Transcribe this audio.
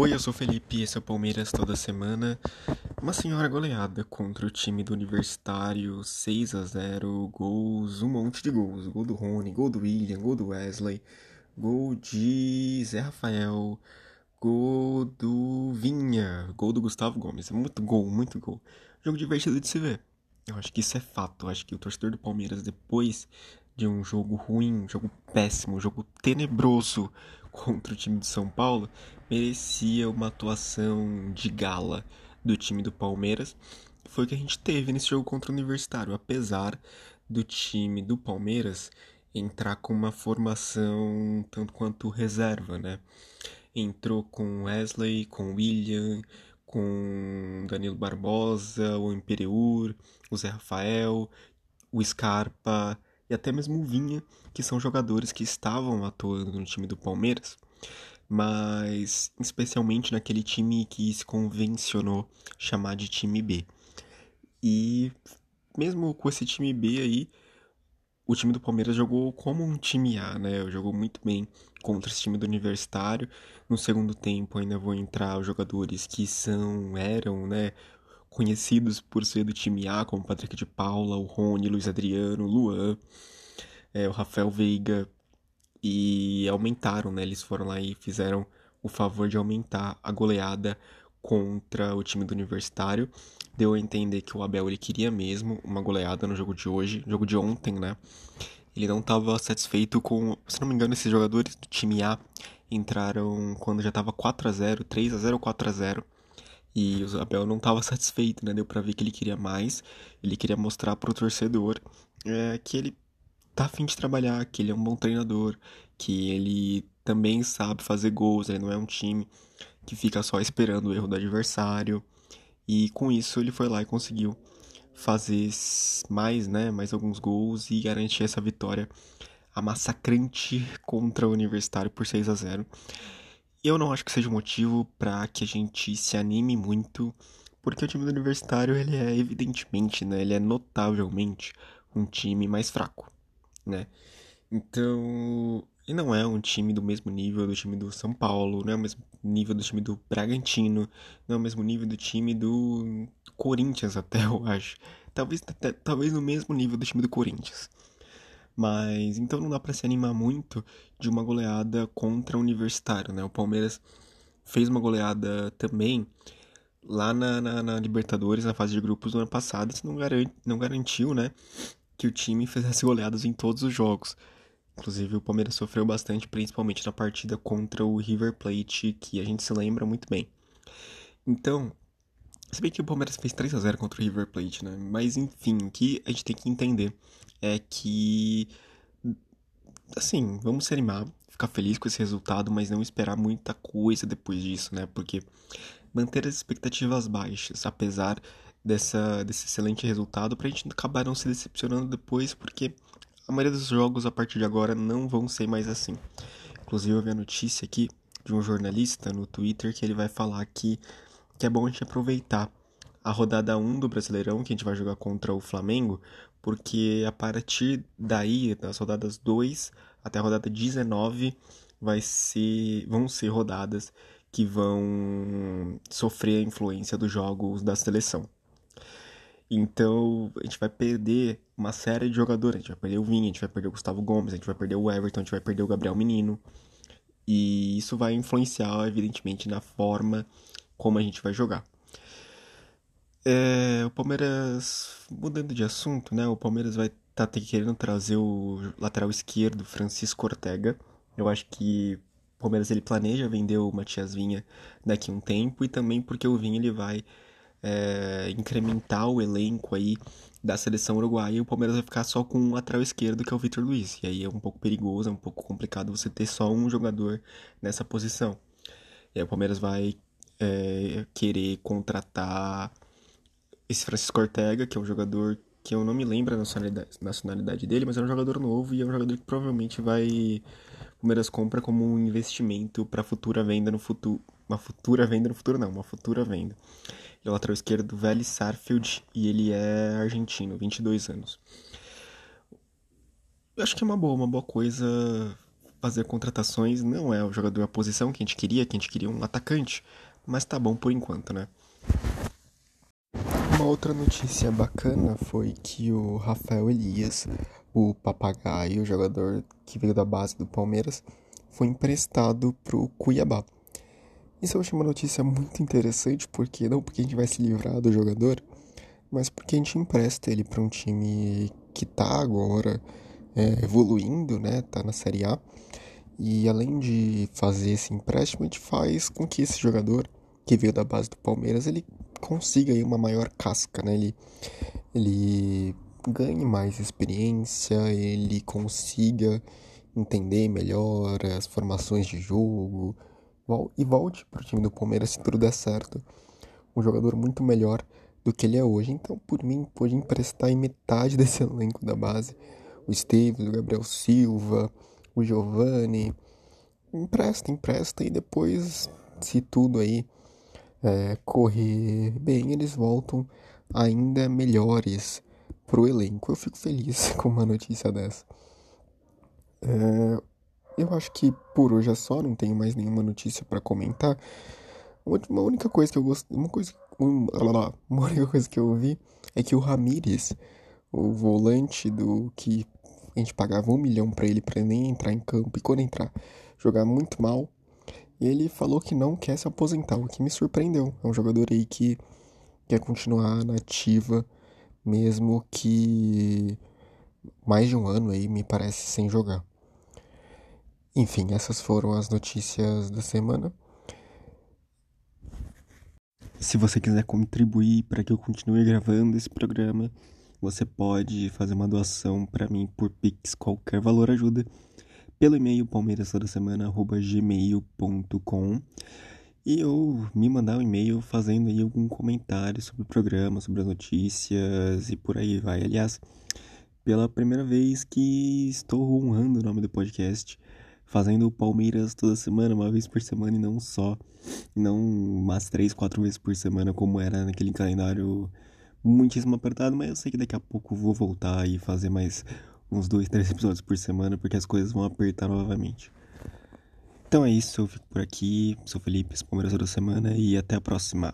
Oi, eu sou o Felipe, esse é o Palmeiras toda semana. Uma senhora goleada contra o time do Universitário, 6 a 0 gols, um monte de gols. Gol do Rony, gol do William, gol do Wesley, gol de Zé Rafael, gol do Vinha, gol do Gustavo Gomes. Muito gol, muito gol. Jogo divertido de se ver. Eu acho que isso é fato. Eu acho que o torcedor do Palmeiras, depois de um jogo ruim, um jogo péssimo, um jogo tenebroso contra o time de São Paulo, merecia uma atuação de gala do time do Palmeiras. Foi o que a gente teve nesse jogo contra o Universitário, apesar do time do Palmeiras entrar com uma formação tanto quanto reserva, né? Entrou com Wesley, com William, com Danilo Barbosa, o Imperiur, o Zé Rafael, o Scarpa e até mesmo o Vinha, que são jogadores que estavam atuando no time do Palmeiras, mas especialmente naquele time que se convencionou chamar de time B. E mesmo com esse time B aí, o time do Palmeiras jogou como um time A, né? Jogou muito bem contra esse time do Universitário. No segundo tempo ainda vão entrar os jogadores que são, eram, né? Conhecidos por ser do time A, como Patrick de Paula, o Rony, Luiz Adriano, Luan, é, o Rafael Veiga. E aumentaram, né? Eles foram lá e fizeram o favor de aumentar a goleada contra o time do Universitário. Deu a entender que o Abel ele queria mesmo uma goleada no jogo de hoje, jogo de ontem, né? Ele não estava satisfeito com, se não me engano, esses jogadores do time A entraram quando já estava 4 a 0, 3 a 0 ou 4 a 0. E o Abel não estava satisfeito, né? Deu para ver que ele queria mais. Ele queria mostrar para o torcedor é, que ele tá afim de trabalhar, que ele é um bom treinador, que ele também sabe fazer gols, ele não é um time que fica só esperando o erro do adversário. E com isso ele foi lá e conseguiu fazer mais, né, mais alguns gols e garantir essa vitória a massacrante contra o Universitário por 6 a 0. Eu não acho que seja um motivo para que a gente se anime muito, porque o time do Universitário ele é evidentemente, né, ele é notavelmente um time mais fraco, né? Então, e não é um time do mesmo nível do time do São Paulo, não é o mesmo nível do time do Bragantino, não é o mesmo nível do time do Corinthians até, eu acho. Talvez, talvez no mesmo nível do time do Corinthians. Mas então não dá para se animar muito de uma goleada contra o Universitário, né? O Palmeiras fez uma goleada também lá na, na, na Libertadores, na fase de grupos do ano passado. Isso não, garante, não garantiu, né? Que o time fizesse goleadas em todos os jogos. Inclusive, o Palmeiras sofreu bastante, principalmente na partida contra o River Plate, que a gente se lembra muito bem. Então, se bem que o Palmeiras fez 3 a 0 contra o River Plate, né? Mas enfim, o que a gente tem que entender é que assim, vamos se animar, ficar feliz com esse resultado, mas não esperar muita coisa depois disso, né? Porque manter as expectativas baixas, apesar dessa, desse excelente resultado, pra gente acabar não se decepcionando depois, porque a maioria dos jogos a partir de agora não vão ser mais assim. Inclusive eu vi a notícia aqui de um jornalista no Twitter que ele vai falar que, que é bom a gente aproveitar a rodada 1 do Brasileirão, que a gente vai jogar contra o Flamengo, porque a partir daí, das rodadas 2 até a rodada 19, vai ser, vão ser rodadas que vão sofrer a influência dos jogos da seleção. Então, a gente vai perder uma série de jogadores. A gente vai perder o Vinha, a gente vai perder o Gustavo Gomes, a gente vai perder o Everton, a gente vai perder o Gabriel Menino. E isso vai influenciar, evidentemente, na forma como a gente vai jogar. É, o Palmeiras, mudando de assunto, né? O Palmeiras vai estar tá querendo trazer o lateral esquerdo, Francisco Ortega. Eu acho que o Palmeiras ele planeja vender o Matias Vinha daqui a um tempo e também porque o Vinha ele vai é, incrementar o elenco aí da seleção uruguaia e o Palmeiras vai ficar só com um lateral esquerdo que é o Vitor Luiz. E aí é um pouco perigoso, é um pouco complicado você ter só um jogador nessa posição. E aí o Palmeiras vai é, querer contratar esse Francisco Ortega, que é um jogador que eu não me lembro a nacionalidade, nacionalidade dele, mas é um jogador novo e é um jogador que provavelmente vai o compra como um investimento para futura venda no futuro, uma futura venda no futuro não, uma futura venda. Ele é o lateral esquerdo do Vélez Sarfield e ele é argentino, 22 anos. Eu acho que é uma boa, uma boa coisa fazer contratações. Não é o jogador a posição que a gente queria, que a gente queria um atacante, mas tá bom por enquanto, né? Uma outra notícia bacana foi que o Rafael Elias, o papagaio, o jogador que veio da base do Palmeiras, foi emprestado pro Cuiabá. Isso eu achei uma notícia muito interessante, porque não porque a gente vai se livrar do jogador, mas porque a gente empresta ele para um time que tá agora é, evoluindo, né? Tá na Série A. E além de fazer esse empréstimo, a gente faz com que esse jogador que veio da base do Palmeiras, ele consiga aí uma maior casca, né? Ele, ele ganhe mais experiência, ele consiga entender melhor as formações de jogo e volte para o time do Palmeiras se tudo der certo. Um jogador muito melhor do que ele é hoje. Então, por mim, pode emprestar em metade desse elenco da base. O Esteves, o Gabriel Silva, o Giovanni. Empresta, empresta e depois, se tudo aí é, correr bem, eles voltam ainda melhores pro elenco. Eu fico feliz com uma notícia dessa. É, eu acho que por hoje é só, não tenho mais nenhuma notícia para comentar. Uma única coisa que eu gosto, uma coisa, uma, única coisa que eu vi é que o Ramires, o volante do que a gente pagava um milhão para ele para nem entrar em campo e quando entrar jogar muito mal, ele falou que não quer se aposentar, o que me surpreendeu. É um jogador aí que quer continuar na ativa, mesmo que mais de um ano aí me parece sem jogar. Enfim, essas foram as notícias da semana. Se você quiser contribuir para que eu continue gravando esse programa, você pode fazer uma doação para mim por Pix, qualquer valor ajuda, pelo e-mail palmeirastodasemana.gmail.com e ou me mandar um e-mail fazendo aí algum comentário sobre o programa, sobre as notícias e por aí vai. Aliás, pela primeira vez que estou honrando o nome do podcast, fazendo o Palmeiras toda semana, uma vez por semana e não só, não umas três, quatro vezes por semana como era naquele calendário muitíssimo apertado, mas eu sei que daqui a pouco vou voltar e fazer mais uns dois, três episódios por semana, porque as coisas vão apertar novamente. Então é isso, eu fico por aqui, sou Felipe, esse Palmeiras toda semana e até a próxima.